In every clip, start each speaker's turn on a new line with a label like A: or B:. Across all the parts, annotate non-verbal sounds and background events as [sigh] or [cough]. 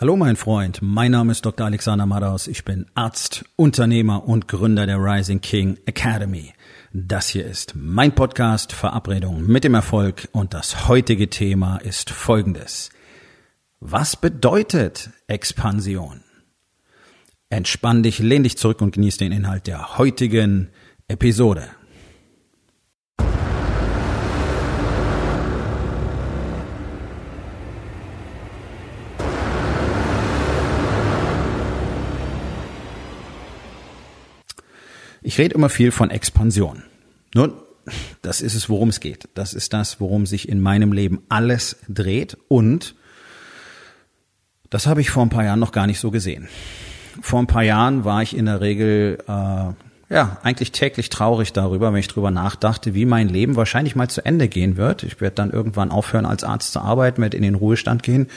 A: Hallo mein Freund, mein Name ist Dr. Alexander Madaus, ich bin Arzt, Unternehmer und Gründer der Rising King Academy. Das hier ist mein Podcast Verabredung mit dem Erfolg und das heutige Thema ist folgendes. Was bedeutet Expansion? Entspann dich, lehn dich zurück und genieß den Inhalt der heutigen Episode. Ich rede immer viel von Expansion. Nun, das ist es, worum es geht. Das ist das, worum sich in meinem Leben alles dreht. Und das habe ich vor ein paar Jahren noch gar nicht so gesehen. Vor ein paar Jahren war ich in der Regel äh, ja eigentlich täglich traurig darüber, wenn ich darüber nachdachte, wie mein Leben wahrscheinlich mal zu Ende gehen wird. Ich werde dann irgendwann aufhören, als Arzt zu arbeiten, werde in den Ruhestand gehen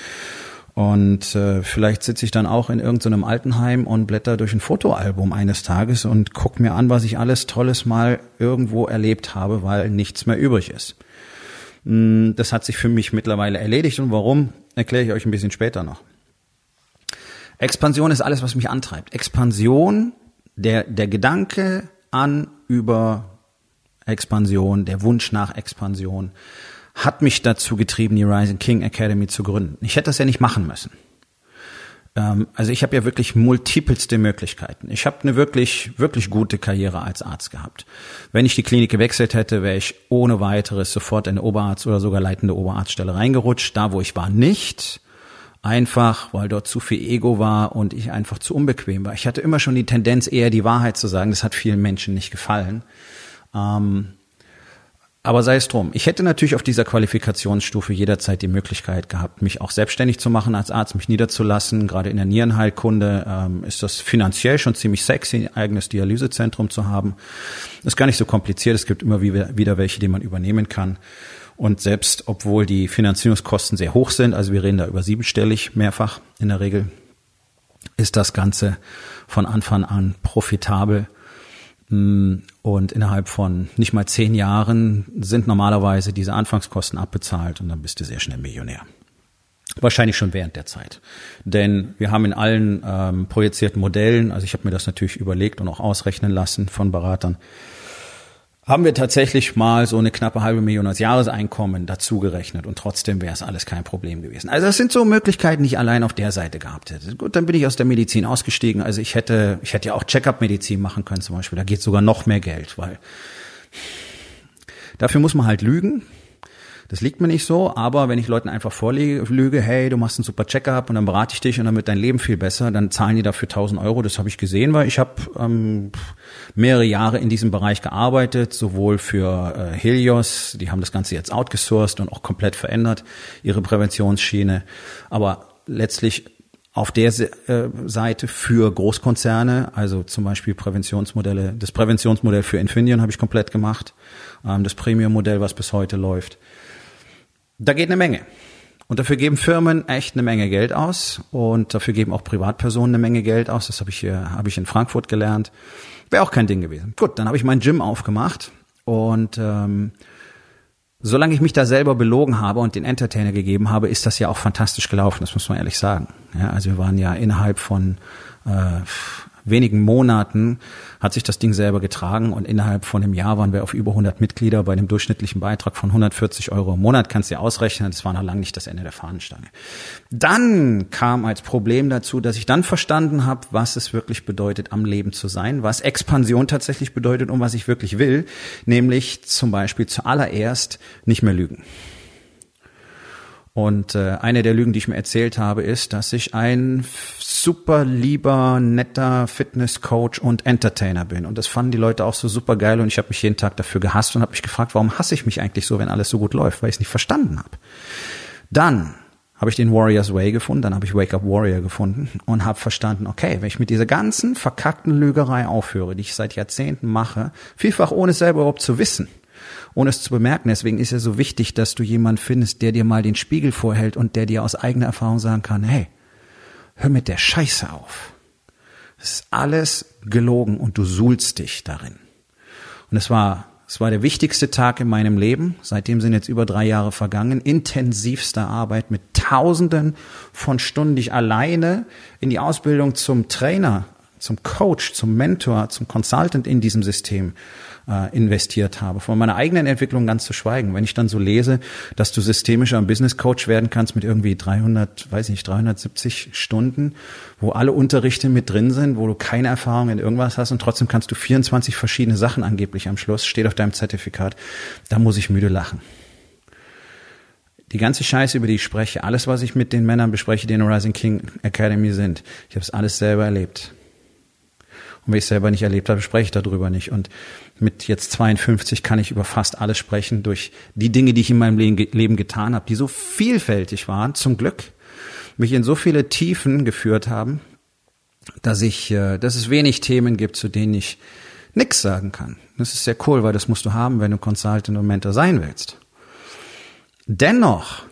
A: und äh, vielleicht sitze ich dann auch in irgendeinem Altenheim und blätter durch ein Fotoalbum eines Tages und guck mir an, was ich alles Tolles mal irgendwo erlebt habe, weil nichts mehr übrig ist. Mm, das hat sich für mich mittlerweile erledigt und warum, erkläre ich euch ein bisschen später noch. Expansion ist alles, was mich antreibt. Expansion, der, der Gedanke an über Expansion, der Wunsch nach Expansion, hat mich dazu getrieben, die Rising King Academy zu gründen. Ich hätte das ja nicht machen müssen. Ähm, also ich habe ja wirklich multipelste Möglichkeiten. Ich habe eine wirklich, wirklich gute Karriere als Arzt gehabt. Wenn ich die Klinik gewechselt hätte, wäre ich ohne weiteres sofort in eine Oberarzt- oder sogar leitende Oberarztstelle reingerutscht. Da, wo ich war, nicht. Einfach, weil dort zu viel Ego war und ich einfach zu unbequem war. Ich hatte immer schon die Tendenz, eher die Wahrheit zu sagen. Das hat vielen Menschen nicht gefallen. Ähm, aber sei es drum. Ich hätte natürlich auf dieser Qualifikationsstufe jederzeit die Möglichkeit gehabt, mich auch selbstständig zu machen als Arzt, mich niederzulassen. Gerade in der Nierenheilkunde ähm, ist das finanziell schon ziemlich sexy, ein eigenes Dialysezentrum zu haben. Ist gar nicht so kompliziert. Es gibt immer wieder welche, die man übernehmen kann. Und selbst obwohl die Finanzierungskosten sehr hoch sind, also wir reden da über siebenstellig mehrfach in der Regel, ist das Ganze von Anfang an profitabel hm, und innerhalb von nicht mal zehn Jahren sind normalerweise diese Anfangskosten abbezahlt und dann bist du sehr schnell Millionär. Wahrscheinlich schon während der Zeit. Denn wir haben in allen ähm, projizierten Modellen, also ich habe mir das natürlich überlegt und auch ausrechnen lassen von Beratern, haben wir tatsächlich mal so eine knappe halbe Million als Jahreseinkommen dazu gerechnet und trotzdem wäre es alles kein Problem gewesen. Also das sind so Möglichkeiten, die ich allein auf der Seite gehabt hätte. Gut, dann bin ich aus der Medizin ausgestiegen. Also ich hätte, ich hätte ja auch Check-up-Medizin machen können zum Beispiel. Da geht sogar noch mehr Geld, weil dafür muss man halt lügen. Das liegt mir nicht so, aber wenn ich Leuten einfach vorlüge, hey, du machst einen super Check-up und dann berate ich dich und dann wird dein Leben viel besser, dann zahlen die dafür 1000 Euro. Das habe ich gesehen, weil ich habe ähm, mehrere Jahre in diesem Bereich gearbeitet, sowohl für äh, Helios, die haben das Ganze jetzt outgesourced und auch komplett verändert, ihre Präventionsschiene, aber letztlich auf der äh, Seite für Großkonzerne, also zum Beispiel Präventionsmodelle, das Präventionsmodell für Infineon habe ich komplett gemacht, ähm, das Premium-Modell, was bis heute läuft. Da geht eine Menge. Und dafür geben Firmen echt eine Menge Geld aus und dafür geben auch Privatpersonen eine Menge Geld aus. Das habe ich hier, habe ich in Frankfurt gelernt. Wäre auch kein Ding gewesen. Gut, dann habe ich mein Gym aufgemacht und ähm, solange ich mich da selber belogen habe und den Entertainer gegeben habe, ist das ja auch fantastisch gelaufen. Das muss man ehrlich sagen. Ja, also wir waren ja innerhalb von äh, wenigen Monaten hat sich das Ding selber getragen und innerhalb von einem Jahr waren wir auf über 100 Mitglieder bei einem durchschnittlichen Beitrag von 140 Euro im Monat. Kannst du dir ausrechnen, das war noch lange nicht das Ende der Fahnenstange. Dann kam als Problem dazu, dass ich dann verstanden habe, was es wirklich bedeutet, am Leben zu sein, was Expansion tatsächlich bedeutet und was ich wirklich will, nämlich zum Beispiel zuallererst nicht mehr lügen. Und äh, eine der Lügen, die ich mir erzählt habe, ist, dass ich ein super lieber, netter Fitnesscoach und Entertainer bin. Und das fanden die Leute auch so super geil und ich habe mich jeden Tag dafür gehasst und habe mich gefragt, warum hasse ich mich eigentlich so, wenn alles so gut läuft, weil ich es nicht verstanden habe. Dann habe ich den Warriors Way gefunden, dann habe ich Wake Up Warrior gefunden und habe verstanden, okay, wenn ich mit dieser ganzen verkackten Lügerei aufhöre, die ich seit Jahrzehnten mache, vielfach ohne es selber überhaupt zu wissen, ohne es zu bemerken. Deswegen ist es so wichtig, dass du jemand findest, der dir mal den Spiegel vorhält und der dir aus eigener Erfahrung sagen kann, hey, hör mit der Scheiße auf. Es ist alles gelogen und du suhlst dich darin. Und es war Es war der wichtigste Tag in meinem Leben. Seitdem sind jetzt über drei Jahre vergangen. Intensivste Arbeit mit Tausenden von Stunden, die ich alleine in die Ausbildung zum Trainer, zum Coach, zum Mentor, zum Consultant in diesem System äh, investiert habe. Von meiner eigenen Entwicklung ganz zu schweigen. Wenn ich dann so lese, dass du systemischer Business Coach werden kannst mit irgendwie 300, weiß nicht, 370 Stunden, wo alle Unterrichte mit drin sind, wo du keine Erfahrung in irgendwas hast und trotzdem kannst du 24 verschiedene Sachen angeblich am Schluss, steht auf deinem Zertifikat, da muss ich müde lachen. Die ganze Scheiße, über die ich spreche, alles, was ich mit den Männern bespreche, die in der Rising King Academy sind, ich habe es alles selber erlebt. Und wenn ich selber nicht erlebt habe, spreche ich darüber nicht. Und mit jetzt 52 kann ich über fast alles sprechen durch die Dinge, die ich in meinem Leben getan habe, die so vielfältig waren, zum Glück, mich in so viele Tiefen geführt haben, dass ich, äh, dass es wenig Themen gibt, zu denen ich nichts sagen kann. Das ist sehr cool, weil das musst du haben, wenn du Consultant und Mentor sein willst. Dennoch,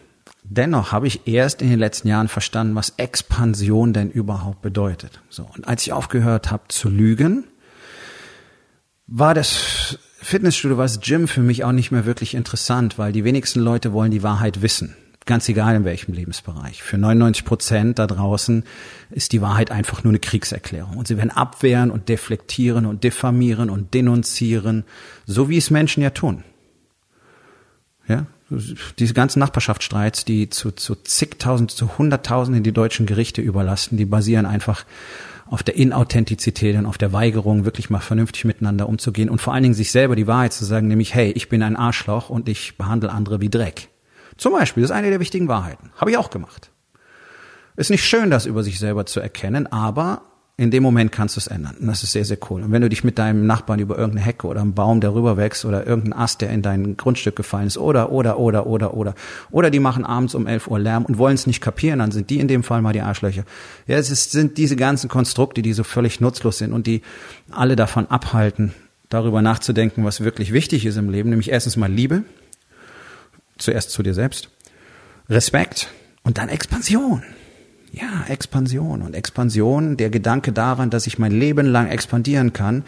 A: dennoch habe ich erst in den letzten Jahren verstanden, was Expansion denn überhaupt bedeutet. So. Und als ich aufgehört habe zu lügen, war das Fitnessstudio, war das Gym für mich auch nicht mehr wirklich interessant, weil die wenigsten Leute wollen die Wahrheit wissen. Ganz egal in welchem Lebensbereich. Für 99 Prozent da draußen ist die Wahrheit einfach nur eine Kriegserklärung. Und sie werden abwehren und deflektieren und diffamieren und denunzieren, so wie es Menschen ja tun. Ja, diese ganzen Nachbarschaftsstreits, die zu, zu zigtausend, zu hunderttausenden die deutschen Gerichte überlasten, die basieren einfach auf der Inauthentizität und auf der Weigerung, wirklich mal vernünftig miteinander umzugehen und vor allen Dingen sich selber die Wahrheit zu sagen, nämlich, hey, ich bin ein Arschloch und ich behandle andere wie Dreck. Zum Beispiel, das ist eine der wichtigen Wahrheiten. Habe ich auch gemacht. Ist nicht schön, das über sich selber zu erkennen, aber in dem Moment kannst du es ändern. Und das ist sehr, sehr cool. Und wenn du dich mit deinem Nachbarn über irgendeine Hecke oder einen Baum, der rüber wächst oder irgendeinen Ast, der in dein Grundstück gefallen ist oder, oder, oder, oder, oder, oder die machen abends um 11 Uhr Lärm und wollen es nicht kapieren, dann sind die in dem Fall mal die Arschlöcher. Ja, es ist, sind diese ganzen Konstrukte, die so völlig nutzlos sind und die alle davon abhalten, darüber nachzudenken, was wirklich wichtig ist im Leben, nämlich erstens mal Liebe, zuerst zu dir selbst, Respekt und dann Expansion. Ja, Expansion. Und Expansion, der Gedanke daran, dass ich mein Leben lang expandieren kann,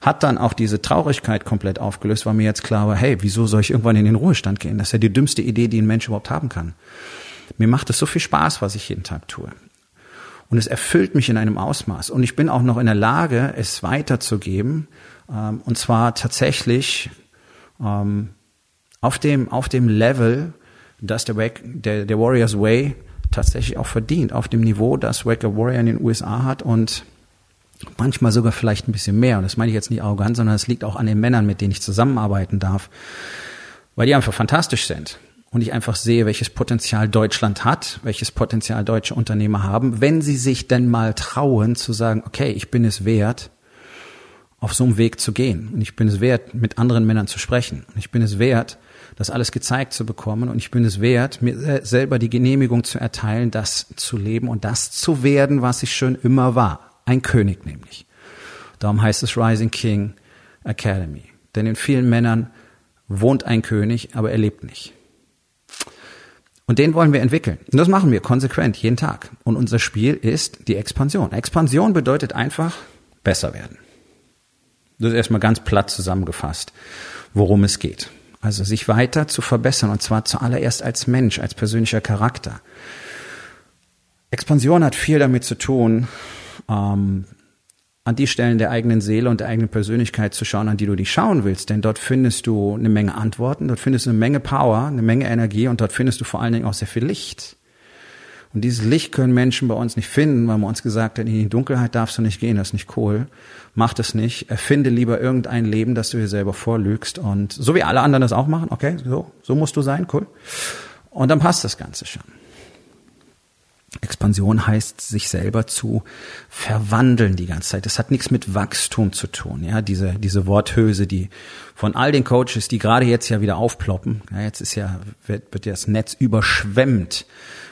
A: hat dann auch diese Traurigkeit komplett aufgelöst, weil mir jetzt klar war, hey, wieso soll ich irgendwann in den Ruhestand gehen? Das ist ja die dümmste Idee, die ein Mensch überhaupt haben kann. Mir macht es so viel Spaß, was ich jeden Tag tue. Und es erfüllt mich in einem Ausmaß. Und ich bin auch noch in der Lage, es weiterzugeben. Ähm, und zwar tatsächlich ähm, auf dem, auf dem Level, dass der, der, der Warriors Way tatsächlich auch verdient, auf dem Niveau, das Waker Warrior in den USA hat und manchmal sogar vielleicht ein bisschen mehr. Und das meine ich jetzt nicht arrogant, sondern es liegt auch an den Männern, mit denen ich zusammenarbeiten darf, weil die einfach fantastisch sind. Und ich einfach sehe, welches Potenzial Deutschland hat, welches Potenzial deutsche Unternehmer haben, wenn sie sich denn mal trauen zu sagen, okay, ich bin es wert, auf so einem Weg zu gehen. Und ich bin es wert, mit anderen Männern zu sprechen. Und ich bin es wert, das alles gezeigt zu bekommen. Und ich bin es wert, mir selber die Genehmigung zu erteilen, das zu leben und das zu werden, was ich schon immer war. Ein König nämlich. Darum heißt es Rising King Academy. Denn in vielen Männern wohnt ein König, aber er lebt nicht. Und den wollen wir entwickeln. Und das machen wir konsequent, jeden Tag. Und unser Spiel ist die Expansion. Expansion bedeutet einfach besser werden. Das ist erstmal ganz platt zusammengefasst, worum es geht. Also sich weiter zu verbessern und zwar zuallererst als Mensch, als persönlicher Charakter. Expansion hat viel damit zu tun, ähm, an die Stellen der eigenen Seele und der eigenen Persönlichkeit zu schauen, an die du dich schauen willst. Denn dort findest du eine Menge Antworten, dort findest du eine Menge Power, eine Menge Energie und dort findest du vor allen Dingen auch sehr viel Licht. Und dieses Licht können Menschen bei uns nicht finden, weil man uns gesagt hat, in die Dunkelheit darfst du nicht gehen, das ist nicht cool. Mach das nicht. Erfinde lieber irgendein Leben, das du dir selber vorlügst. Und so wie alle anderen das auch machen, okay, so, so musst du sein, cool. Und dann passt das Ganze schon. Expansion heißt, sich selber zu verwandeln die ganze Zeit. Das hat nichts mit Wachstum zu tun. Ja, diese, diese Worthülse, die von all den Coaches, die gerade jetzt ja wieder aufploppen. Ja, jetzt ist ja, wird, wird ja das Netz überschwemmt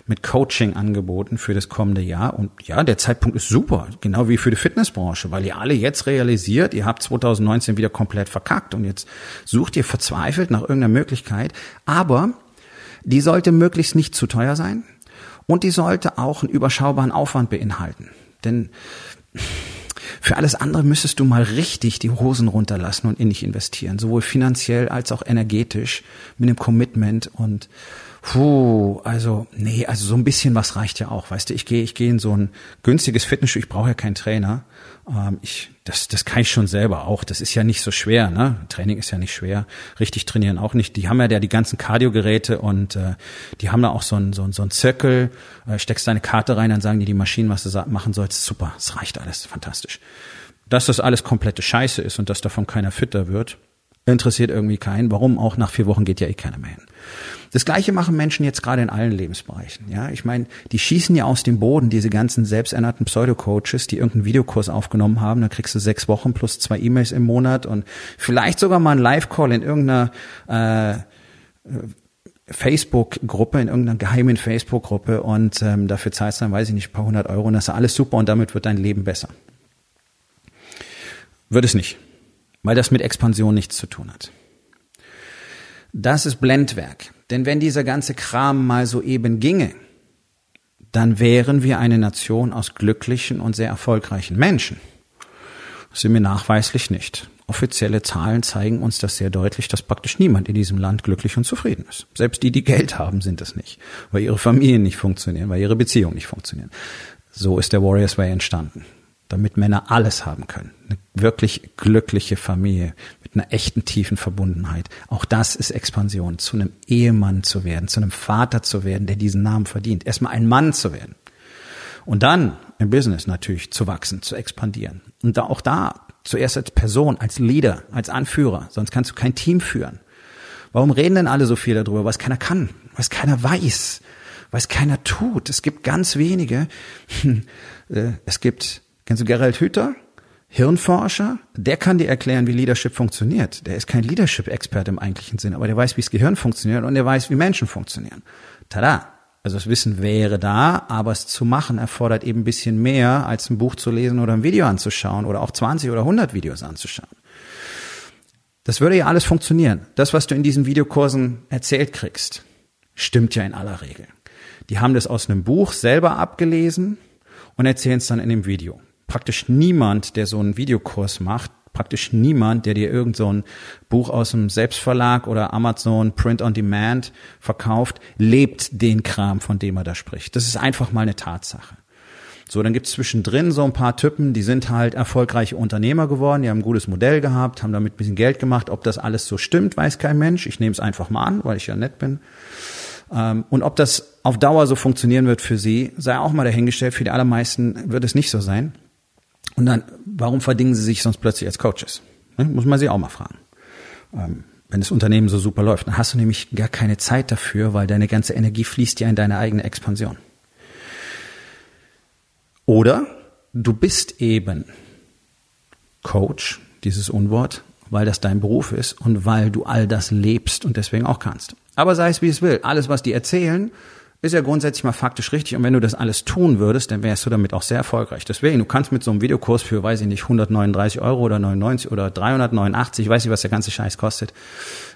A: mit Coaching-Angeboten für das kommende Jahr. Und ja, der Zeitpunkt ist super, genau wie für die Fitnessbranche, weil ihr alle jetzt realisiert, ihr habt 2019 wieder komplett verkackt und jetzt sucht ihr verzweifelt nach irgendeiner Möglichkeit. Aber die sollte möglichst nicht zu teuer sein und die sollte auch einen überschaubaren Aufwand beinhalten. Denn Für alles andere müsstest du mal richtig die Hosen runterlassen und in dich investieren, sowohl finanziell als auch energetisch mit einem Commitment und Puh, also nee, also so ein bisschen was reicht ja auch, weißt du. Ich gehe, ich gehe in so ein günstiges Fitnessstudio. Ich brauche ja keinen Trainer. Ähm, ich, das, das kann ich schon selber auch. Das ist ja nicht so schwer, ne? Training ist ja nicht schwer. Richtig trainieren auch nicht. Die haben ja die ganzen Kardiogeräte und äh, die haben da auch so ein so ein, so ein Zirkel. Äh, steckst deine Karte rein, dann sagen die die Maschinen, was du machen sollst. Super, es reicht alles, fantastisch. Dass das alles komplette Scheiße ist und dass davon keiner fitter wird, interessiert irgendwie keinen. Warum auch nach vier Wochen geht ja eh keiner mehr hin. Das Gleiche machen Menschen jetzt gerade in allen Lebensbereichen. Ja, ich meine, die schießen ja aus dem Boden diese ganzen selbsternannten Pseudo-Coaches, die irgendeinen Videokurs aufgenommen haben. Da kriegst du sechs Wochen plus zwei E-Mails im Monat und vielleicht sogar mal einen Live-Call in irgendeiner äh, Facebook-Gruppe, in irgendeiner geheimen Facebook-Gruppe und ähm, dafür zahlst du dann, weiß ich nicht, ein paar hundert Euro und das ist alles super und damit wird dein Leben besser. Wird es nicht, weil das mit Expansion nichts zu tun hat. Das ist Blendwerk. Denn wenn dieser ganze Kram mal so eben ginge, dann wären wir eine Nation aus glücklichen und sehr erfolgreichen Menschen. Das sind wir nachweislich nicht. Offizielle Zahlen zeigen uns das sehr deutlich, dass praktisch niemand in diesem Land glücklich und zufrieden ist. Selbst die, die Geld haben, sind es nicht, weil ihre Familien nicht funktionieren, weil ihre Beziehungen nicht funktionieren. So ist der Warriors Way entstanden, damit Männer alles haben können. Eine wirklich glückliche Familie mit einer echten tiefen Verbundenheit. Auch das ist Expansion, zu einem Ehemann zu werden, zu einem Vater zu werden, der diesen Namen verdient. Erstmal ein Mann zu werden. Und dann im Business natürlich zu wachsen, zu expandieren. Und da, auch da zuerst als Person, als Leader, als Anführer, sonst kannst du kein Team führen. Warum reden denn alle so viel darüber? Was keiner kann, was keiner weiß, was keiner tut. Es gibt ganz wenige. [laughs] Äh, es gibt, kennst du Gerald Hüther? Hirnforscher, der kann dir erklären, wie Leadership funktioniert. Der ist kein Leadership-Experte im eigentlichen Sinne, aber der weiß, wie das Gehirn funktioniert und der weiß, wie Menschen funktionieren. Tada! Also das Wissen wäre da, aber es zu machen erfordert eben ein bisschen mehr, als ein Buch zu lesen oder ein Video anzuschauen oder auch 20 oder 100 Videos anzuschauen. Das würde ja alles funktionieren. Das, was du in diesen Videokursen erzählt kriegst, stimmt ja in aller Regel. Die haben das aus einem Buch selber abgelesen und erzählen es dann in dem Video praktisch niemand, der so einen Videokurs macht, praktisch niemand, der dir irgend so ein Buch aus dem Selbstverlag oder Amazon Print on Demand verkauft, lebt den Kram, von dem er da spricht. Das ist einfach mal eine Tatsache. So, dann gibt's zwischendrin so ein paar Typen, die sind halt erfolgreiche Unternehmer geworden, die haben ein gutes Modell gehabt, haben damit ein bisschen Geld gemacht. Ob das alles so stimmt, weiß kein Mensch. Ich nehme es einfach mal an, weil ich ja nett bin. Ähm, und ob das auf Dauer so funktionieren wird für sie, sei auch mal dahingestellt. Für die allermeisten wird es nicht so sein. Und dann, warum verdingen sie sich sonst plötzlich als Coaches? Ne? Muss man sie auch mal fragen. Ähm, wenn das Unternehmen so super läuft, dann hast du nämlich gar keine Zeit dafür, weil deine ganze Energie fließt ja in deine eigene Expansion. Oder du bist eben Coach, dieses Unwort, weil das dein Beruf ist und weil du all das lebst und deswegen auch kannst. Aber sei es wie es will, alles, was die erzählen, ist ja grundsätzlich mal faktisch richtig. Und wenn du das alles tun würdest, dann wärst du damit auch sehr erfolgreich. Deswegen, du kannst mit so einem Videokurs für, weiß ich nicht, 139 Euro oder 99 oder 389, ich weiß nicht, was der ganze Scheiß kostet.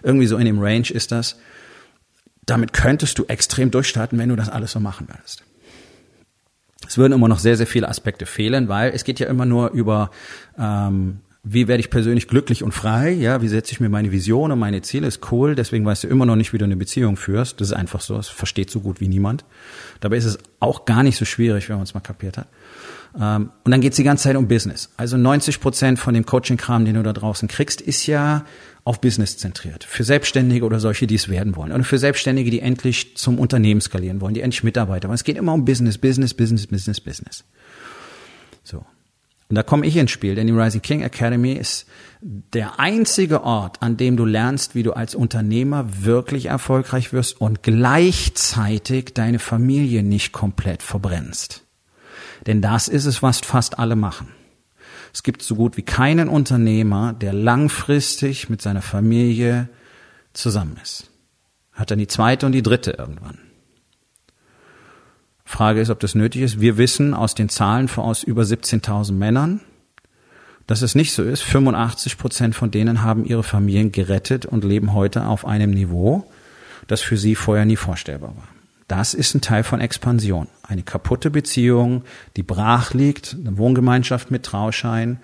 A: Irgendwie so in dem Range ist das. Damit könntest du extrem durchstarten, wenn du das alles so machen würdest. Es würden immer noch sehr, sehr viele Aspekte fehlen, weil es geht ja immer nur über ähm, wie werde ich persönlich glücklich und frei, ja, wie setze ich mir meine Vision und meine Ziele, ist cool, deswegen weißt du immer noch nicht, wie du eine Beziehung führst, das ist einfach so, das versteht so gut wie niemand. Dabei ist es auch gar nicht so schwierig, wenn man es mal kapiert hat. Ähm, und dann geht es die ganze Zeit um Business. Also 90 Prozent von dem Coaching-Kram, den du da draußen kriegst, ist ja auf Business zentriert. Für Selbstständige oder solche, die es werden wollen. Oder für Selbstständige, die endlich zum Unternehmen skalieren wollen, die endlich Mitarbeiter wollen. Es geht immer um Business, Business, Business, Business, Business. So. Und da komme ich ins Spiel, denn die Rising King Academy ist der einzige Ort, an dem du lernst, wie du als Unternehmer wirklich erfolgreich wirst und gleichzeitig deine Familie nicht komplett verbrennst. Denn das ist es, was fast alle machen. Es gibt so gut wie keinen Unternehmer, der langfristig mit seiner Familie zusammen ist. Hat dann die zweite und die dritte irgendwann. Frage ist, ob das nötig ist. Wir wissen aus den Zahlen von aus über 17.000 Männern, dass es nicht so ist. 85 Prozent von denen haben ihre Familien gerettet und leben heute auf einem Niveau, das für sie vorher nie vorstellbar war. Das ist ein Teil von Expansion. Eine kaputte Beziehung, die brach liegt, eine Wohngemeinschaft mit Trauschein,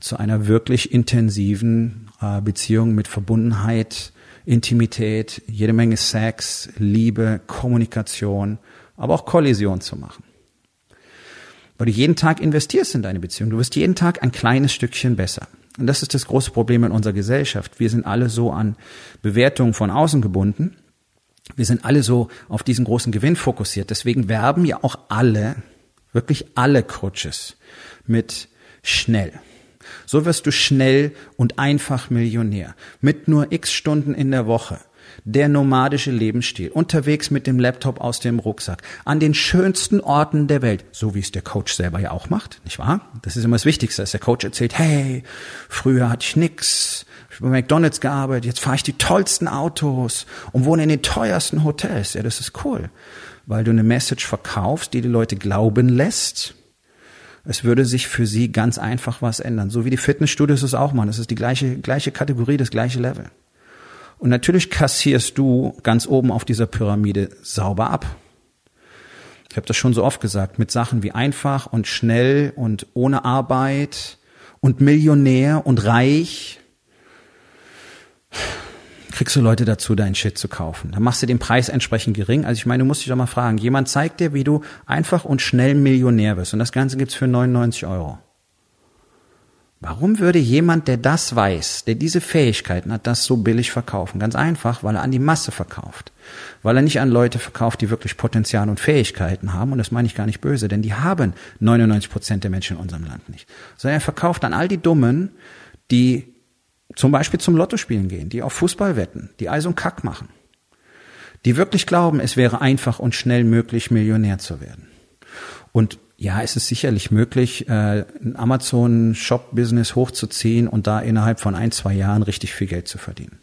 A: zu einer wirklich intensiven äh, Beziehung mit Verbundenheit, Intimität, jede Menge Sex, Liebe, Kommunikation, aber auch Kollision zu machen. Weil du jeden Tag investierst in deine Beziehung. Du wirst jeden Tag ein kleines Stückchen besser. Und das ist das große Problem in unserer Gesellschaft. Wir sind alle so an Bewertungen von außen gebunden. Wir sind alle so auf diesen großen Gewinn fokussiert. Deswegen werben ja auch alle, wirklich alle Coaches mit schnell. So wirst du schnell und einfach Millionär. Mit nur x Stunden in der Woche. Der nomadische Lebensstil. Unterwegs mit dem Laptop aus dem Rucksack. An den schönsten Orten der Welt. So wie es der Coach selber ja auch macht, nicht wahr? Das ist immer das Wichtigste, dass der Coach erzählt, hey, früher hatte ich nix. Ich habe bei McDonalds gearbeitet. Jetzt fahre ich die tollsten Autos und wohne in den teuersten Hotels. Ja, das ist cool. Weil du eine Message verkaufst, die die Leute glauben lässt es würde sich für sie ganz einfach was ändern. So wie die Fitnessstudios es auch machen. Das ist die gleiche, gleiche Kategorie, das gleiche Level. Und natürlich kassierst du ganz oben auf dieser Pyramide sauber ab. Ich habe das schon so oft gesagt, mit Sachen wie einfach und schnell und ohne Arbeit und Millionär und reich kriegst du Leute dazu, deinen Shit zu kaufen. Dann machst du den Preis entsprechend gering. Also ich meine, du musst dich doch mal fragen, jemand zeigt dir, wie du einfach und schnell Millionär wirst. Und das Ganze gibt's für 99 Euro. Warum würde jemand, der das weiß, der diese Fähigkeiten hat, das so billig verkaufen? Ganz einfach, weil er an die Masse verkauft. Weil er nicht an Leute verkauft, die wirklich Potenzial und Fähigkeiten haben. Und das meine ich gar nicht böse, denn die haben 99 Prozent der Menschen in unserem Land nicht. Sondern er verkauft an all die Dummen, die zum Beispiel zum Lottospielen gehen, die auf Fußball wetten, die Eis und Kack machen, die wirklich glauben, es wäre einfach und schnell möglich, Millionär zu werden. Und ja, es ist sicherlich möglich, äh, ein Amazon-Shop-Business hochzuziehen und da innerhalb von ein, zwei Jahren richtig viel Geld zu verdienen.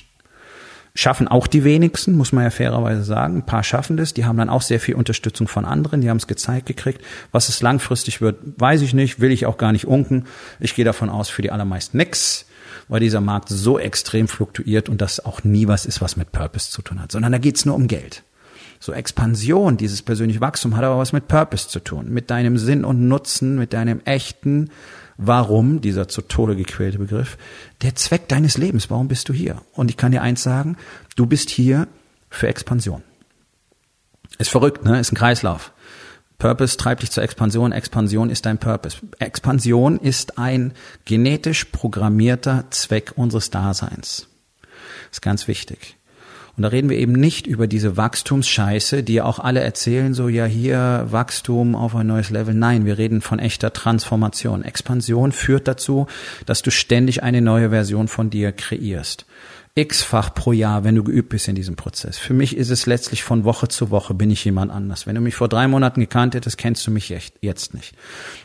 A: Schaffen auch die wenigsten, muss man ja fairerweise sagen. Ein paar schaffen das, die haben dann auch sehr viel Unterstützung von anderen, die haben es gezeigt gekriegt. Was es langfristig wird, weiß ich nicht, will ich auch gar nicht unken. Ich gehe davon aus, für die allermeisten nix weil dieser Markt so extrem fluktuiert und das auch nie was ist, was mit Purpose zu tun hat, sondern da geht's nur um Geld. So Expansion, dieses persönliche Wachstum hat aber was mit Purpose zu tun, mit deinem Sinn und Nutzen, mit deinem echten Warum, dieser zu Tode gequälte Begriff, der Zweck deines Lebens, warum bist du hier? Und ich kann dir eins sagen, du bist hier für Expansion. Ist verrückt, ne? Ist ein Kreislauf. Purpose treibt dich zur Expansion, Expansion ist dein Purpose. Expansion ist ein genetisch programmierter Zweck unseres Daseins. Das ist ganz wichtig. Und da reden wir eben nicht über diese Wachstumsscheiße, die ja auch alle erzählen, so ja hier Wachstum auf ein neues Level. Nein, wir reden von echter Transformation. Expansion führt dazu, dass du ständig eine neue Version von dir kreierst x-fach pro Jahr, wenn du geübt bist in diesem Prozess. Für mich ist es letztlich von Woche zu Woche bin ich jemand anders. Wenn du mich vor drei Monaten gekannt hättest, kennst du mich jetzt nicht.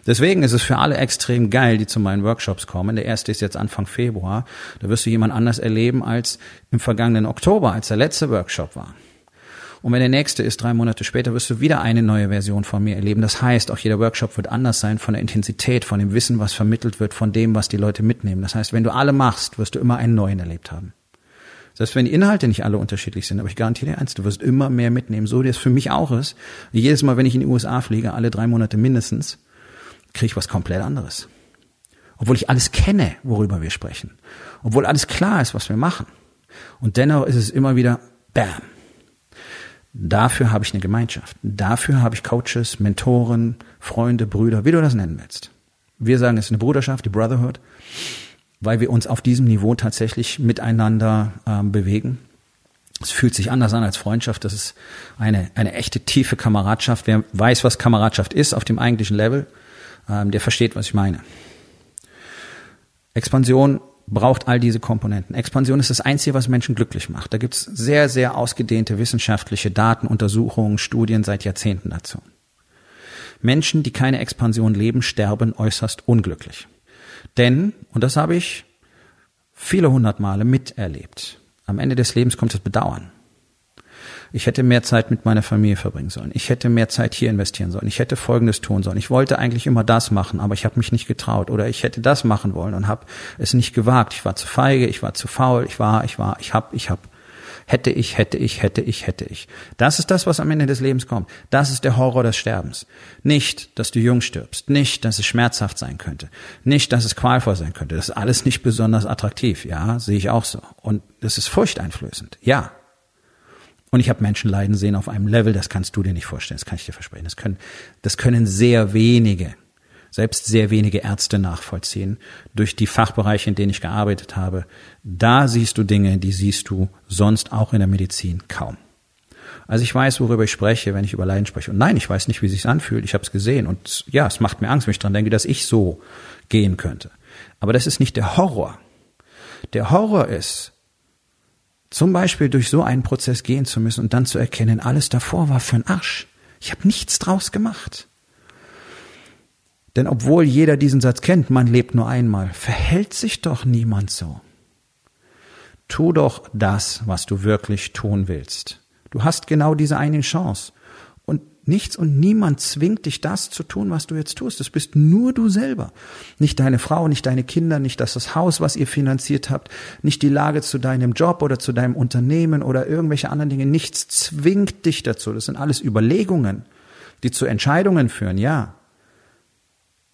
A: Deswegen ist es für alle extrem geil, die zu meinen Workshops kommen. Der erste ist jetzt Anfang Februar. Da wirst du jemand anders erleben als im vergangenen Oktober, als der letzte Workshop war. Und wenn der nächste ist, drei Monate später, wirst du wieder eine neue Version von mir erleben. Das heißt, auch jeder Workshop wird anders sein von der Intensität, von dem Wissen, was vermittelt wird, von dem, was die Leute mitnehmen. Das heißt, wenn du alle machst, wirst du immer einen neuen erlebt haben. Selbst wenn die Inhalte nicht alle unterschiedlich sind, aber ich garantiere dir eins, du wirst immer mehr mitnehmen, so wie es für mich auch ist. Jedes Mal, wenn ich in die USA fliege, alle drei Monate mindestens, kriege ich was komplett anderes. Obwohl ich alles kenne, worüber wir sprechen. Obwohl alles klar ist, was wir machen. Und dennoch ist es immer wieder Bam. Dafür habe ich eine Gemeinschaft. Dafür habe ich Coaches, Mentoren, Freunde, Brüder, wie du das nennen willst. Wir sagen, es ist eine Bruderschaft, die Brotherhood weil wir uns auf diesem Niveau tatsächlich miteinander ähm, bewegen. Es fühlt sich anders an als Freundschaft. Das ist eine, eine echte tiefe Kameradschaft. Wer weiß, was Kameradschaft ist auf dem eigentlichen Level, ähm, der versteht, was ich meine. Expansion braucht all diese Komponenten. Expansion ist das Einzige, was Menschen glücklich macht. Da gibt es sehr, sehr ausgedehnte wissenschaftliche Daten, Untersuchungen, Studien seit Jahrzehnten dazu. Menschen, die keine Expansion leben, sterben äußerst unglücklich. Denn, und das habe ich viele hundert Male miterlebt, am Ende des Lebens kommt das Bedauern. Ich hätte mehr Zeit mit meiner Familie verbringen sollen. Ich hätte mehr Zeit hier investieren sollen. Ich hätte Folgendes tun sollen. Ich wollte eigentlich immer das machen, aber ich habe mich nicht getraut. Oder ich hätte das machen wollen und habe es nicht gewagt. Ich war zu feige, ich war zu faul, ich war, ich war, ich hab, ich hab. Hätte ich, hätte ich, hätte ich, hätte ich. Das ist das, was am Ende des Lebens kommt. Das ist der Horror des Sterbens. Nicht, dass du jung stirbst. Nicht, dass es schmerzhaft sein könnte. Nicht, dass es qualvoll sein könnte. Das ist alles nicht besonders attraktiv. Ja, sehe ich auch so. Und das ist furchteinflößend. Ja. Und ich habe Menschen leiden sehen auf einem Level, das kannst du dir nicht vorstellen. Das kann ich dir versprechen. Das können, das können sehr wenige selbst sehr wenige Ärzte nachvollziehen, durch die Fachbereiche, in denen ich gearbeitet habe. Da siehst du Dinge, die siehst du sonst auch in der Medizin kaum. Also ich weiß, worüber ich spreche, wenn ich über Leiden spreche. Und nein, ich weiß nicht, wie es sich anfühlt. Ich habe es gesehen. Und ja, es macht mir Angst, wenn ich dran denke, dass ich so gehen könnte. Aber das ist nicht der Horror. Der Horror ist, zum Beispiel durch so einen Prozess gehen zu müssen und dann zu erkennen, alles davor war für ein Arsch. Ich habe nichts draus gemacht. Denn obwohl jeder diesen Satz kennt, man lebt nur einmal, verhält sich doch niemand so. Tu doch das, was du wirklich tun willst. Du hast genau diese eine Chance. Und nichts und niemand zwingt dich, das zu tun, was du jetzt tust. Das bist nur du selber. Nicht deine Frau, nicht deine Kinder, nicht das Haus, was ihr finanziert habt, nicht die Lage zu deinem Job oder zu deinem Unternehmen oder irgendwelche anderen Dinge. Nichts zwingt dich dazu. Das sind alles Überlegungen, die zu Entscheidungen führen, ja.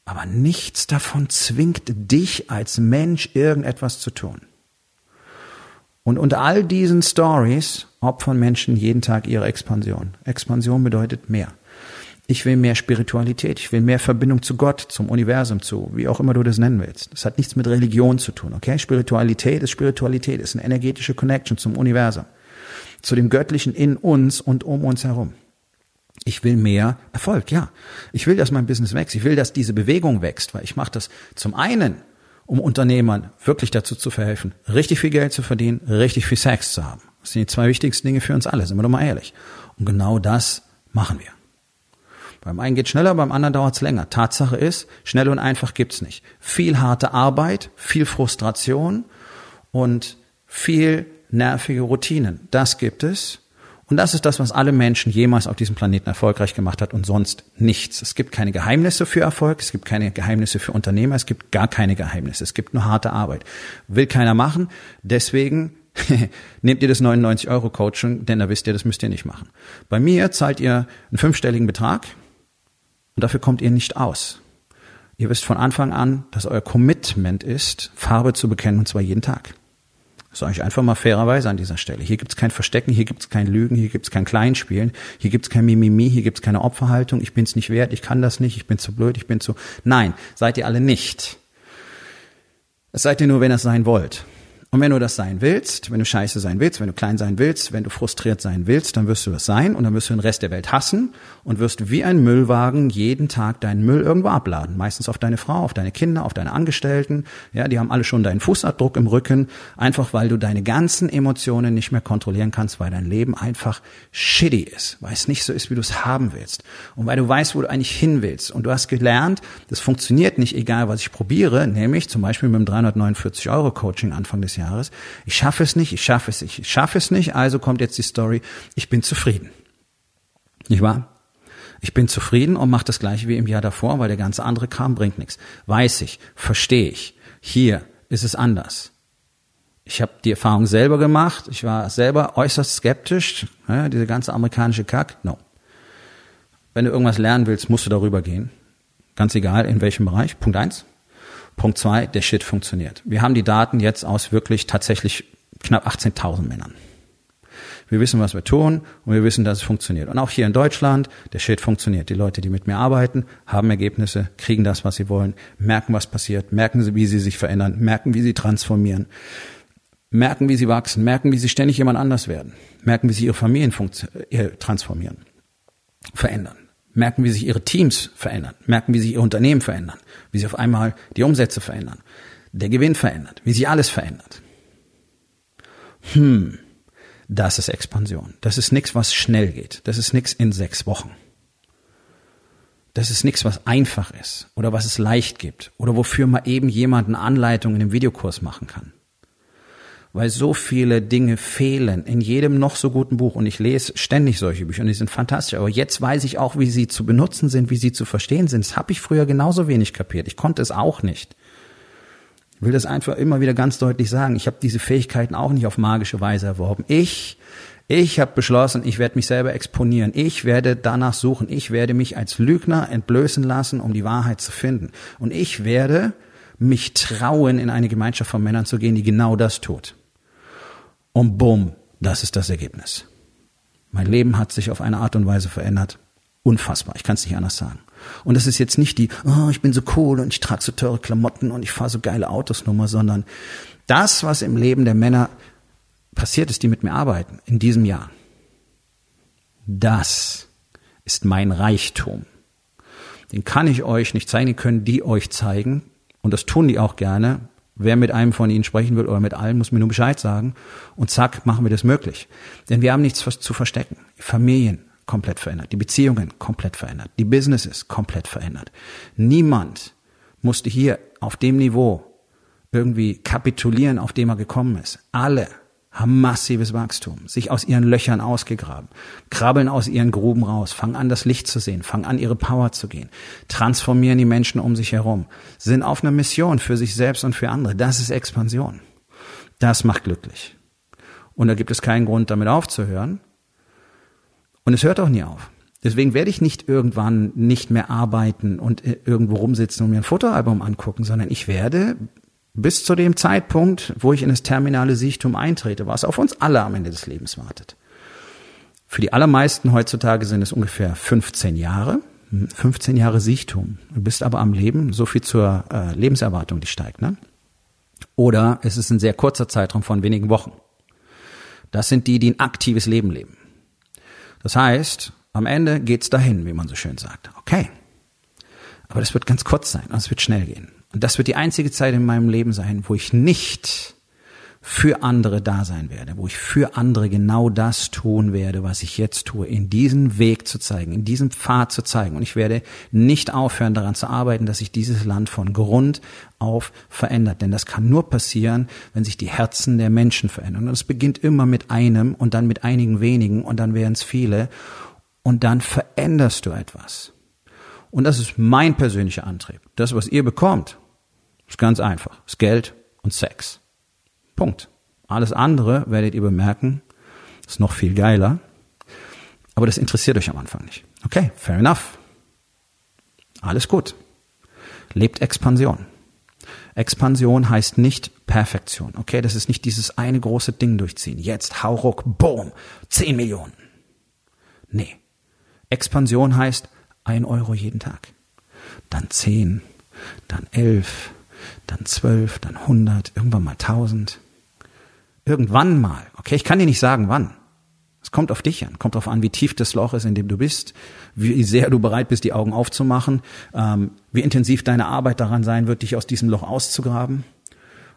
A: Aber nichts davon zwingt dich als Mensch irgendetwas zu tun. Und unter all diesen Stories opfern Menschen jeden Tag ihre Expansion. Expansion bedeutet mehr. Ich will mehr Spiritualität, ich will mehr Verbindung zu Gott, zum Universum, zu, wie auch immer du das nennen willst. Das hat nichts mit Religion zu tun, okay? Spiritualität ist Spiritualität, ist eine energetische Connection zum Universum, zu dem Göttlichen in uns und um uns herum. Ich will mehr Erfolg, ja. Ich will, dass mein Business wächst. Ich will, dass diese Bewegung wächst, weil ich mache das zum einen, um Unternehmern wirklich dazu zu verhelfen, richtig viel Geld zu verdienen, richtig viel Sex zu haben. Das sind die zwei wichtigsten Dinge für uns alle, sind wir doch mal ehrlich. Und genau das machen wir. Beim einen geht schneller, beim anderen dauert es länger. Tatsache ist, schnell und einfach gibt's nicht. Viel harte Arbeit, viel Frustration und viel nervige Routinen. Das gibt es. Und das ist das, was alle Menschen jemals auf diesem Planeten erfolgreich gemacht hat und sonst nichts. Es gibt keine Geheimnisse für Erfolg, es gibt keine Geheimnisse für Unternehmer, es gibt gar keine Geheimnisse, es gibt nur harte Arbeit. Will keiner machen, deswegen [laughs] nehmt ihr das 99 Euro Coaching, denn da wisst ihr, das müsst ihr nicht machen. Bei mir zahlt ihr einen fünfstelligen Betrag und dafür kommt ihr nicht aus. Ihr wisst von Anfang an, dass euer Commitment ist, Farbe zu bekennen und zwar jeden Tag. Sage ich einfach mal fairerweise an dieser Stelle. Hier gibt's kein Verstecken, hier gibt's kein Lügen, hier gibt's kein Kleinspielen, hier gibt's kein Mimimi, hier gibt's keine Opferhaltung, ich bin's nicht wert, ich kann das nicht, ich bin zu blöd, ich bin zu. Nein, seid ihr alle nicht. Es seid ihr nur, wenn ihr es sein wollt. Und wenn du das sein willst, wenn du scheiße sein willst, wenn du klein sein willst, wenn du frustriert sein willst, dann wirst du das sein und dann wirst du den Rest der Welt hassen und wirst wie ein Müllwagen jeden Tag deinen Müll irgendwo abladen. Meistens auf deine Frau, auf deine Kinder, auf deine Angestellten. Ja, die haben alle schon deinen Fußabdruck im Rücken, einfach weil du deine ganzen Emotionen nicht mehr kontrollieren kannst, weil dein Leben einfach shitty ist, weil es nicht so ist, wie du es haben willst. Und weil du weißt, wo du eigentlich hin willst. Und du hast gelernt, das funktioniert nicht, egal was ich probiere, nämlich zum Beispiel mit dem 349 Euro Coaching Anfang des Jahres. Ich schaffe es nicht, ich schaffe es nicht, ich schaffe es nicht, also kommt jetzt die Story, ich bin zufrieden. Nicht wahr? Ich bin zufrieden und mache das gleiche wie im Jahr davor, weil der ganze andere Kram bringt nichts. Weiß ich, verstehe ich. Hier ist es anders. Ich habe die Erfahrung selber gemacht. Ich war selber äußerst skeptisch. Ja, diese ganze amerikanische Kack, no. Wenn du irgendwas lernen willst, musst du darüber gehen. Ganz egal, in welchem Bereich. Punkt eins. Punkt zwei, der Shit funktioniert. Wir haben die Daten jetzt aus wirklich tatsächlich knapp 18.000 Männern. Wir wissen, was wir tun und wir wissen, dass es funktioniert. Und auch hier in Deutschland, der Shit funktioniert. Die Leute, die mit mir arbeiten, haben Ergebnisse, kriegen das, was sie wollen, merken, was passiert, merken, wie sie sich verändern, merken, wie sie transformieren, merken, wie sie wachsen, merken, wie sie ständig jemand anders werden, merken, wie sie ihre Familien äh, transformieren, verändern merken, wie sich ihre Teams verändern, merken, wie sich ihr Unternehmen verändern, wie sich auf einmal die Umsätze verändern, der Gewinn verändert, wie sich alles verändert. Hm, das ist Expansion. Das ist nichts, was schnell geht. Das ist nichts in sechs Wochen. Das ist nichts, was einfach ist oder was es leicht gibt oder wofür man eben jemanden Anleitung in einem Videokurs machen kann weil so viele Dinge fehlen in jedem noch so guten Buch. Und ich lese ständig solche Bücher und die sind fantastisch. Aber jetzt weiß ich auch, wie sie zu benutzen sind, wie sie zu verstehen sind. Das habe ich früher genauso wenig kapiert. Ich konnte es auch nicht. Ich will das einfach immer wieder ganz deutlich sagen. Ich habe diese Fähigkeiten auch nicht auf magische Weise erworben. Ich, ich habe beschlossen, ich werde mich selber exponieren. Ich werde danach suchen. Ich werde mich als Lügner entblößen lassen, um die Wahrheit zu finden. Und ich werde mich trauen, in eine Gemeinschaft von Männern zu gehen, die genau das tut. Und bumm, das ist das Ergebnis. Mein Leben hat sich auf eine Art und Weise verändert. Unfassbar. Ich kann es nicht anders sagen. Und das ist jetzt nicht die, oh, ich bin so cool und ich trage so teure Klamotten und ich fahre so geile Autos Nummer, sondern das, was im Leben der Männer passiert ist, die mit mir arbeiten in diesem Jahr. Das ist mein Reichtum. Den kann ich euch nicht zeigen, den können die euch zeigen. Und das tun die auch gerne. Wer mit einem von ihnen sprechen will oder mit allen, muss mir nur Bescheid sagen. Und zack, machen wir das möglich. Denn wir haben nichts zu verstecken. Familien, komplett verändert, die Beziehungen komplett verändert, die Businesses komplett verändert. Niemand musste hier auf dem Niveau irgendwie kapitulieren, auf dem er gekommen ist. Alle haben massives Wachstum, sich aus ihren Löchern ausgegraben, krabbeln aus ihren Gruben raus, fangen an, das Licht zu sehen, fangen an, ihre Power zu gehen, transformieren die Menschen um sich herum, sind auf einer Mission für sich selbst und für andere. Das ist Expansion. Das macht glücklich. Und da gibt es keinen Grund, damit aufzuhören. Und es hört auch nie auf. Deswegen werde ich nicht irgendwann nicht mehr arbeiten und äh, irgendwo rumsitzen und mir ein Fotoalbum angucken, sondern ich werde bis zu dem Zeitpunkt, wo ich in das terminale Siechtum eintrete, was auf uns alle am Ende des Lebens wartet. Für die allermeisten heutzutage sind es ungefähr 15 Jahre. 15 hm, Jahre Siechtum. Du bist aber am Leben, so viel zur äh, Lebenserwartung, die steigt, ne? Oder es ist ein sehr kurzer Zeitraum von wenigen Wochen. Das sind die, die ein aktives Leben leben. Das heißt, am Ende geht's dahin, wie man so schön sagt. Okay. Aber das wird ganz kurz sein und es wird schnell gehen. Und das wird die einzige Zeit in meinem Leben sein, wo ich nicht für andere da sein werde, wo ich für andere genau das tun werde, was ich jetzt tue, in diesen Weg zu zeigen, in diesem Pfad zu zeigen. Und ich werde nicht aufhören daran zu arbeiten, dass sich dieses Land von Grund auf verändert. Denn das kann nur passieren, wenn sich die Herzen der Menschen verändern. Und es beginnt immer mit einem und dann mit einigen wenigen und dann werden es viele. Und dann veränderst du etwas. Und das ist mein persönlicher Antrieb. Das, was ihr bekommt, ist ganz einfach. Ist Geld und Sex. Punkt. Alles andere werdet ihr bemerken, ist noch viel geiler. Aber das interessiert euch am Anfang nicht. Okay, fair enough. Alles gut. Lebt Expansion. Expansion heißt nicht Perfektion. Okay, das ist nicht dieses eine große Ding durchziehen. Jetzt hau ruck, boom, 10 Millionen. Nee. Expansion heißt ein Euro jeden Tag. Dann 10, dann 11, dann 12, dann 100, irgendwann mal 1000. Irgendwann mal. Okay, ich kann dir nicht sagen, wann. Es kommt auf dich an, kommt darauf an, wie tief das Loch ist, in dem du bist, wie sehr du bereit bist, die Augen aufzumachen, ähm, wie intensiv deine Arbeit daran sein wird, dich aus diesem Loch auszugraben.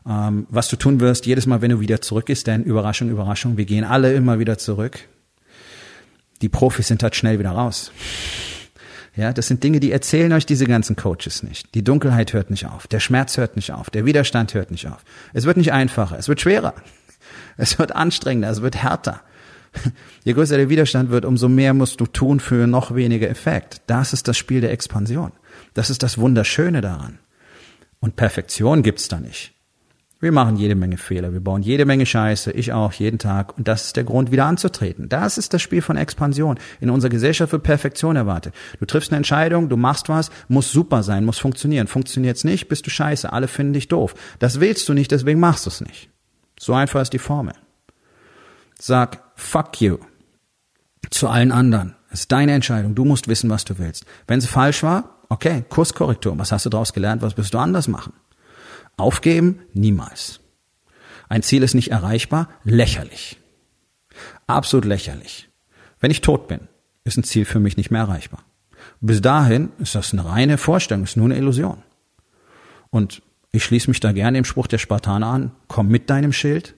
A: Ähm, was du tun wirst, jedes Mal, wenn du wieder zurück ist, denn Überraschung, Überraschung, wir gehen alle immer wieder zurück. Die Profis sind halt schnell wieder raus. Ja, das sind Dinge, die erzählen euch diese ganzen Coaches nicht. Die Dunkelheit hört nicht auf, der Schmerz hört nicht auf, der Widerstand hört nicht auf. Es wird nicht einfacher, es wird schwerer. Es wird anstrengender, es wird härter. Je größer der Widerstand wird, umso mehr musst du tun für noch weniger Effekt. Das ist das Spiel der Expansion. Das ist das Wunderschöne daran. Und Perfektion gibt's da nicht. Wir machen jede Menge Fehler, wir bauen jede Menge Scheiße, ich auch, jeden Tag. Und das ist der Grund, wieder anzutreten. Das ist das Spiel von Expansion. In unserer Gesellschaft wird Perfektion erwartet. Du triffst eine Entscheidung, du machst was, muss super sein, muss funktionieren. Funktioniert's nicht, bist du scheiße, alle finden dich doof. Das willst du nicht, deswegen machst du es nicht. So einfach ist die Formel. Sag fuck you zu allen anderen. Es ist deine Entscheidung. Du musst wissen, was du willst. Wenn sie falsch war, okay, Kurskorrektur. Was hast du daraus gelernt? Was wirst du anders machen? Aufgeben? Niemals. Ein Ziel ist nicht erreichbar? Lächerlich. Absolut lächerlich. Wenn ich tot bin, ist ein Ziel für mich nicht mehr erreichbar. Bis dahin ist das eine reine Vorstellung, ist nur eine Illusion. Und ich schließe mich da gerne dem Spruch der Spartaner an, komm mit deinem Schild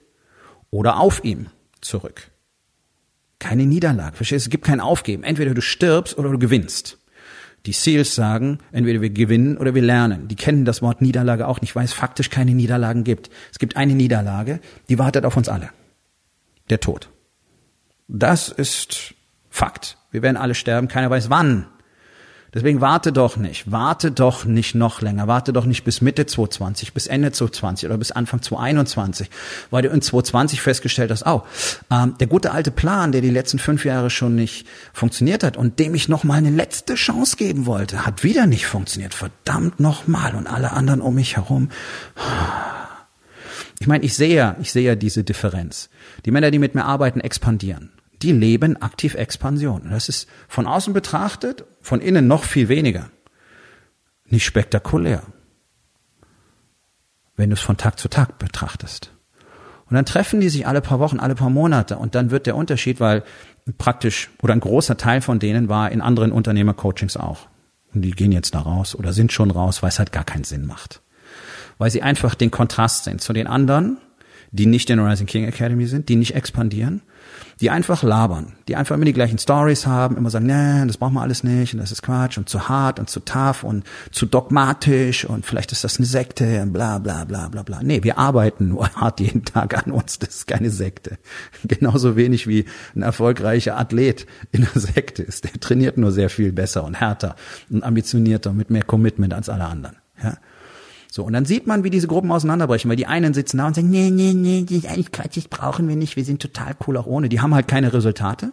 A: oder auf ihm zurück. Keine Niederlage, verstehst du? Es gibt kein Aufgeben. Entweder du stirbst oder du gewinnst. Die Seals sagen, entweder wir gewinnen oder wir lernen. Die kennen das Wort Niederlage auch nicht, weil es faktisch keine Niederlagen gibt. Es gibt eine Niederlage, die wartet auf uns alle. Der Tod. Das ist Fakt. Wir werden alle sterben, keiner weiß wann. Deswegen warte doch nicht, warte doch nicht noch länger, warte doch nicht bis Mitte 2020, bis Ende 2020 oder bis Anfang 2021, weil du in 2020 festgestellt hast, oh, ähm, der gute alte Plan, der die letzten fünf Jahre schon nicht funktioniert hat und dem ich noch mal eine letzte Chance geben wollte, hat wieder nicht funktioniert, verdammt noch mal und alle anderen um mich herum. Ich meine, ich sehe ja, ich sehe ja diese Differenz. Die Männer, die mit mir arbeiten, expandieren die leben aktiv Expansion. Das ist von außen betrachtet, von innen noch viel weniger. Nicht spektakulär, wenn du es von Tag zu Tag betrachtest. Und dann treffen die sich alle paar Wochen, alle paar Monate und dann wird der Unterschied, weil praktisch oder ein großer Teil von denen war in anderen Unternehmercoachings auch. Und die gehen jetzt da raus oder sind schon raus, weil es halt gar keinen Sinn macht. Weil sie einfach den Kontrast sind zu den anderen, die nicht in der Rising King Academy sind, die nicht expandieren die einfach labern, die einfach immer die gleichen Stories haben, immer sagen, nee, das brauchen wir alles nicht und das ist Quatsch und zu hart und zu tough und zu dogmatisch und vielleicht ist das eine Sekte und bla bla bla bla bla. Nee, wir arbeiten nur [laughs] hart jeden Tag an uns, das ist keine Sekte. [laughs] Genauso wenig wie ein erfolgreicher Athlet in einer Sekte ist. Der trainiert nur sehr viel besser und härter und ambitionierter mit mehr Commitment als alle anderen. Ja? So, und dann sieht man, wie diese Gruppen auseinanderbrechen, weil die einen sitzen da und sagen, nee, nee, nee, eigentlich Quatsch, das brauchen wir nicht, wir sind total cool auch ohne. Die haben halt keine Resultate.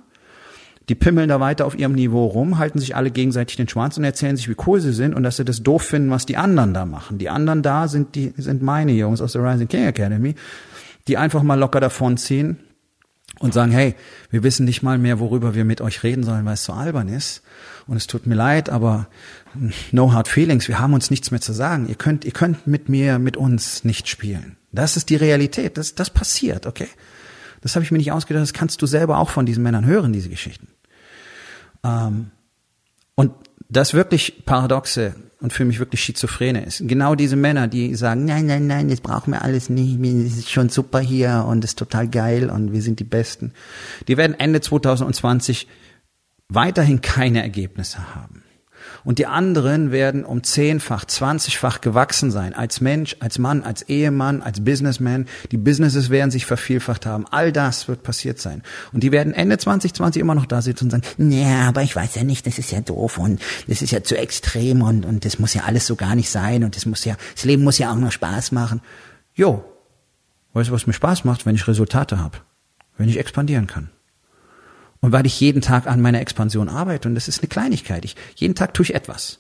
A: Die pimmeln da weiter auf ihrem Niveau rum, halten sich alle gegenseitig den Schwanz und erzählen sich, wie cool sie sind und dass sie das doof finden, was die anderen da machen. Die anderen da sind die, sind meine Jungs aus der Rising King Academy, die einfach mal locker davonziehen und sagen, hey, wir wissen nicht mal mehr, worüber wir mit euch reden sollen, weil es so albern ist. Und es tut mir leid, aber no hard feelings, wir haben uns nichts mehr zu sagen. Ihr könnt, ihr könnt mit mir, mit uns nicht spielen. Das ist die Realität. Das, das passiert, okay? Das habe ich mir nicht ausgedacht. Das kannst du selber auch von diesen Männern hören, diese Geschichten. Ähm, und das wirklich Paradoxe und für mich wirklich Schizophrene ist. Genau diese Männer, die sagen, nein, nein, nein, das brauchen wir alles nicht, es ist schon super hier und es ist total geil und wir sind die Besten. Die werden Ende 2020 weiterhin keine Ergebnisse haben. Und die anderen werden um zehnfach, zwanzigfach gewachsen sein. Als Mensch, als Mann, als Ehemann, als Businessman. Die Businesses werden sich vervielfacht haben. All das wird passiert sein. Und die werden Ende 2020 immer noch da sitzen und sagen, ja, aber ich weiß ja nicht, das ist ja doof und das ist ja zu extrem und, und das muss ja alles so gar nicht sein und das muss ja, das Leben muss ja auch nur Spaß machen. Jo, weißt du, was mir Spaß macht, wenn ich Resultate habe? Wenn ich expandieren kann. Und weil ich jeden Tag an meiner Expansion arbeite, und das ist eine Kleinigkeit, ich, jeden Tag tue ich etwas.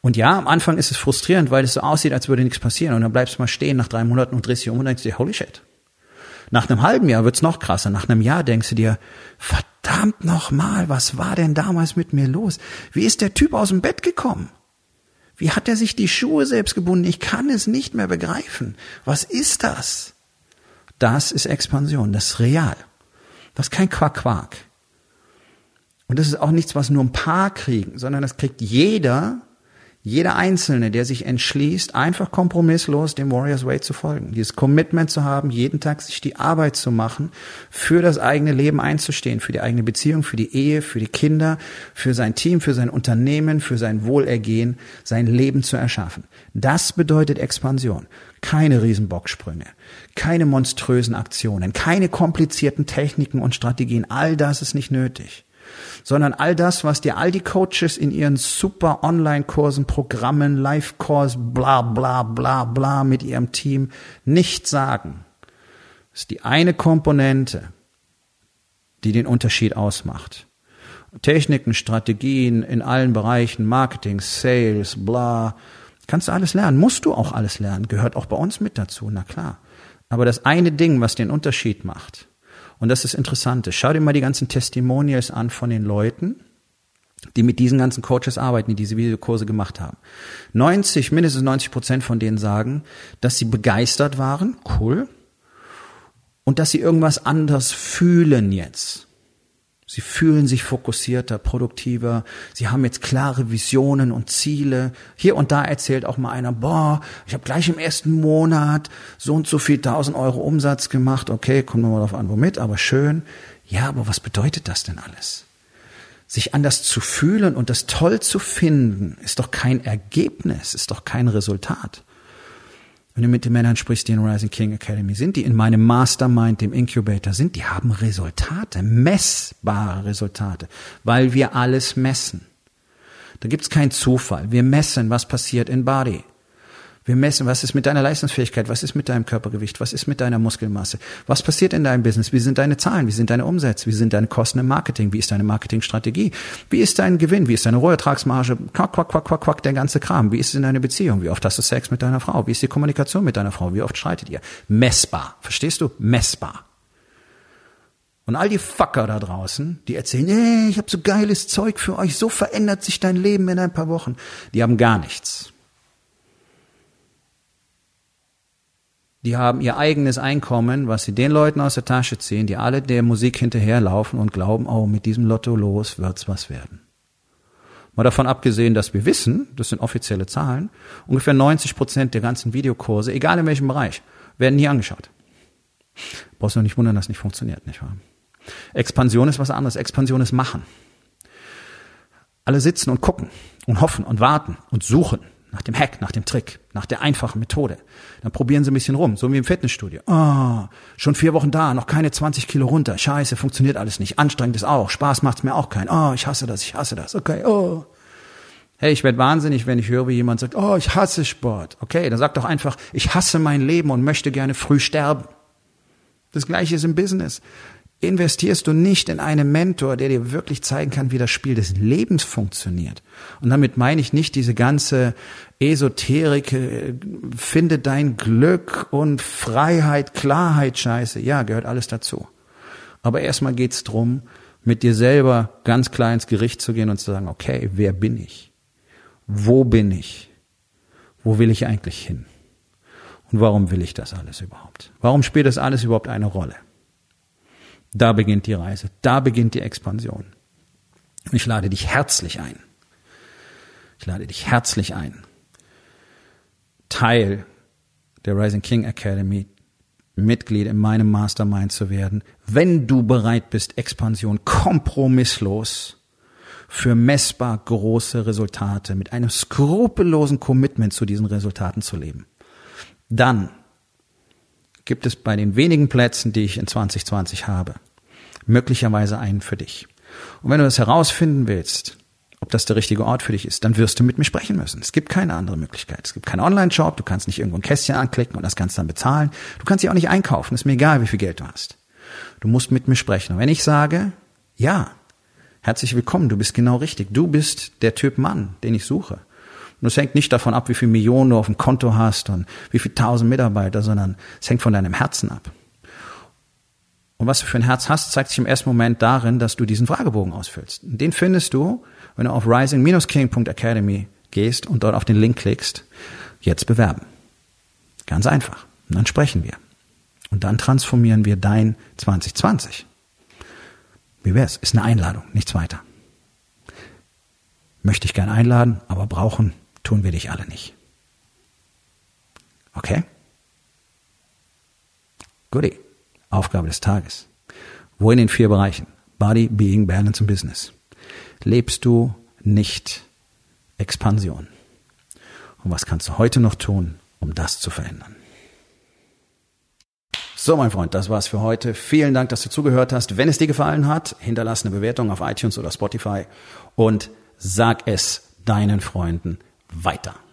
A: Und ja, am Anfang ist es frustrierend, weil es so aussieht, als würde nichts passieren. Und dann bleibst du mal stehen nach drei Monaten und drehst dich um und denkst dir, holy shit. Nach einem halben Jahr wird's noch krasser. Nach einem Jahr denkst du dir, verdammt nochmal, was war denn damals mit mir los? Wie ist der Typ aus dem Bett gekommen? Wie hat er sich die Schuhe selbst gebunden? Ich kann es nicht mehr begreifen. Was ist das? Das ist Expansion, das ist real. Das ist kein Quack-Quack. Und das ist auch nichts, was nur ein paar kriegen, sondern das kriegt jeder, jeder Einzelne, der sich entschließt, einfach kompromisslos dem Warriors Way zu folgen. Dieses Commitment zu haben, jeden Tag sich die Arbeit zu machen, für das eigene Leben einzustehen, für die eigene Beziehung, für die Ehe, für die Kinder, für sein Team, für sein Unternehmen, für sein Wohlergehen, sein Leben zu erschaffen. Das bedeutet Expansion. Keine Riesenbocksprünge, keine monströsen Aktionen, keine komplizierten Techniken und Strategien. All das ist nicht nötig sondern all das, was dir all die Coaches in ihren super Online-Kursen, Programmen, Live-Kurs, bla bla bla bla mit ihrem Team nicht sagen, ist die eine Komponente, die den Unterschied ausmacht. Techniken, Strategien in allen Bereichen, Marketing, Sales, bla, kannst du alles lernen, musst du auch alles lernen, gehört auch bei uns mit dazu, na klar. Aber das eine Ding, was den Unterschied macht, und das ist interessant. Schau dir mal die ganzen Testimonials an von den Leuten, die mit diesen ganzen Coaches arbeiten, die diese Videokurse gemacht haben. 90, mindestens 90 Prozent von denen sagen, dass sie begeistert waren, cool, und dass sie irgendwas anders fühlen jetzt. Sie fühlen sich fokussierter, produktiver. Sie haben jetzt klare Visionen und Ziele. Hier und da erzählt auch mal einer, boah, ich habe gleich im ersten Monat so und so viel tausend Euro Umsatz gemacht. Okay, kommen wir mal darauf an, womit, aber schön. Ja, aber was bedeutet das denn alles? Sich anders zu fühlen und das toll zu finden, ist doch kein Ergebnis, ist doch kein Resultat. Wenn du mit den Männern sprichst, die in Rising King Academy sind, die in meinem Mastermind, dem Incubator sind, die haben Resultate, messbare Resultate, weil wir alles messen. Da gibt's keinen Zufall. Wir messen, was passiert in Body. Wir messen, was ist mit deiner Leistungsfähigkeit, was ist mit deinem Körpergewicht, was ist mit deiner Muskelmasse, was passiert in deinem Business, wie sind deine Zahlen, wie sind deine Umsätze, wie sind deine Kosten im Marketing, wie ist deine Marketingstrategie, wie ist dein Gewinn, wie ist deine Rohertragsmarge, quack, quack, quack, quack, quack, der ganze Kram, wie ist es in deiner Beziehung, wie oft hast du Sex mit deiner Frau, wie ist die Kommunikation mit deiner Frau, wie oft streitet ihr? Messbar, verstehst du? Messbar. Und all die Fucker da draußen, die erzählen, hey, ich habe so geiles Zeug für euch, so verändert sich dein Leben in ein paar Wochen, die haben gar nichts. Die haben ihr eigenes Einkommen, was sie den Leuten aus der Tasche ziehen, die alle der Musik hinterherlaufen und glauben, oh, mit diesem Lotto los wird's was werden. Mal davon abgesehen, dass wir wissen, das sind offizielle Zahlen, ungefähr 90 Prozent der ganzen Videokurse, egal in welchem Bereich, werden nie angeschaut. Brauchst du nicht wundern, dass nicht funktioniert, nicht wahr? Expansion ist was anderes. Expansion ist machen. Alle sitzen und gucken und hoffen und warten und suchen nach dem Hack, nach dem Trick, nach der einfachen Methode. Dann probieren sie ein bisschen rum, so wie im Fitnessstudio. Ah, oh, schon vier Wochen da, noch keine 20 Kilo runter. Scheiße, funktioniert alles nicht. Anstrengend ist auch. Spaß macht's mir auch keinen. Oh, ich hasse das, ich hasse das. Okay, oh. Hey, ich werde wahnsinnig, wenn ich höre, wie jemand sagt, oh, ich hasse Sport. Okay, dann sag doch einfach, ich hasse mein Leben und möchte gerne früh sterben. Das gleiche ist im Business investierst du nicht in einen Mentor, der dir wirklich zeigen kann, wie das Spiel des Lebens funktioniert. Und damit meine ich nicht diese ganze Esoterik, äh, finde dein Glück und Freiheit, Klarheit, Scheiße. Ja, gehört alles dazu. Aber erstmal geht's drum, mit dir selber ganz klar ins Gericht zu gehen und zu sagen, okay, wer bin ich? Wo bin ich? Wo will ich eigentlich hin? Und warum will ich das alles überhaupt? Warum spielt das alles überhaupt eine Rolle? Da beginnt die Reise, da beginnt die Expansion. Und ich lade dich herzlich ein. Ich lade dich herzlich ein, Teil der Rising King Academy, Mitglied in meinem Mastermind zu werden, wenn du bereit bist, Expansion kompromisslos für messbar große Resultate mit einem skrupellosen Commitment zu diesen Resultaten zu leben. Dann gibt es bei den wenigen Plätzen, die ich in 2020 habe, möglicherweise einen für dich. Und wenn du das herausfinden willst, ob das der richtige Ort für dich ist, dann wirst du mit mir sprechen müssen. Es gibt keine andere Möglichkeit. Es gibt keinen Online-Shop, du kannst nicht irgendwo ein Kästchen anklicken und das kannst dann bezahlen. Du kannst dich auch nicht einkaufen, ist mir egal, wie viel Geld du hast. Du musst mit mir sprechen. Und wenn ich sage, ja, herzlich willkommen, du bist genau richtig, du bist der Typ Mann, den ich suche, und es hängt nicht davon ab, wie viel Millionen du auf dem Konto hast und wie viel tausend Mitarbeiter, sondern es hängt von deinem Herzen ab. Und was du für ein Herz hast, zeigt sich im ersten Moment darin, dass du diesen Fragebogen ausfüllst. Den findest du, wenn du auf rising-king.academy gehst und dort auf den Link klickst, jetzt bewerben. Ganz einfach. Und dann sprechen wir. Und dann transformieren wir dein 2020. Wie wär's? Ist eine Einladung, nichts weiter. Möchte ich gern einladen, aber brauchen tun wir dich alle nicht. Okay? Goodie. Aufgabe des Tages. Wo in den vier Bereichen? Body, Being, Balance und Business. Lebst du nicht Expansion? Und was kannst du heute noch tun, um das zu verändern? So, mein Freund, das war's für heute. Vielen Dank, dass du zugehört hast. Wenn es dir gefallen hat, hinterlass eine Bewertung auf iTunes oder Spotify und sag es deinen Freunden weiter.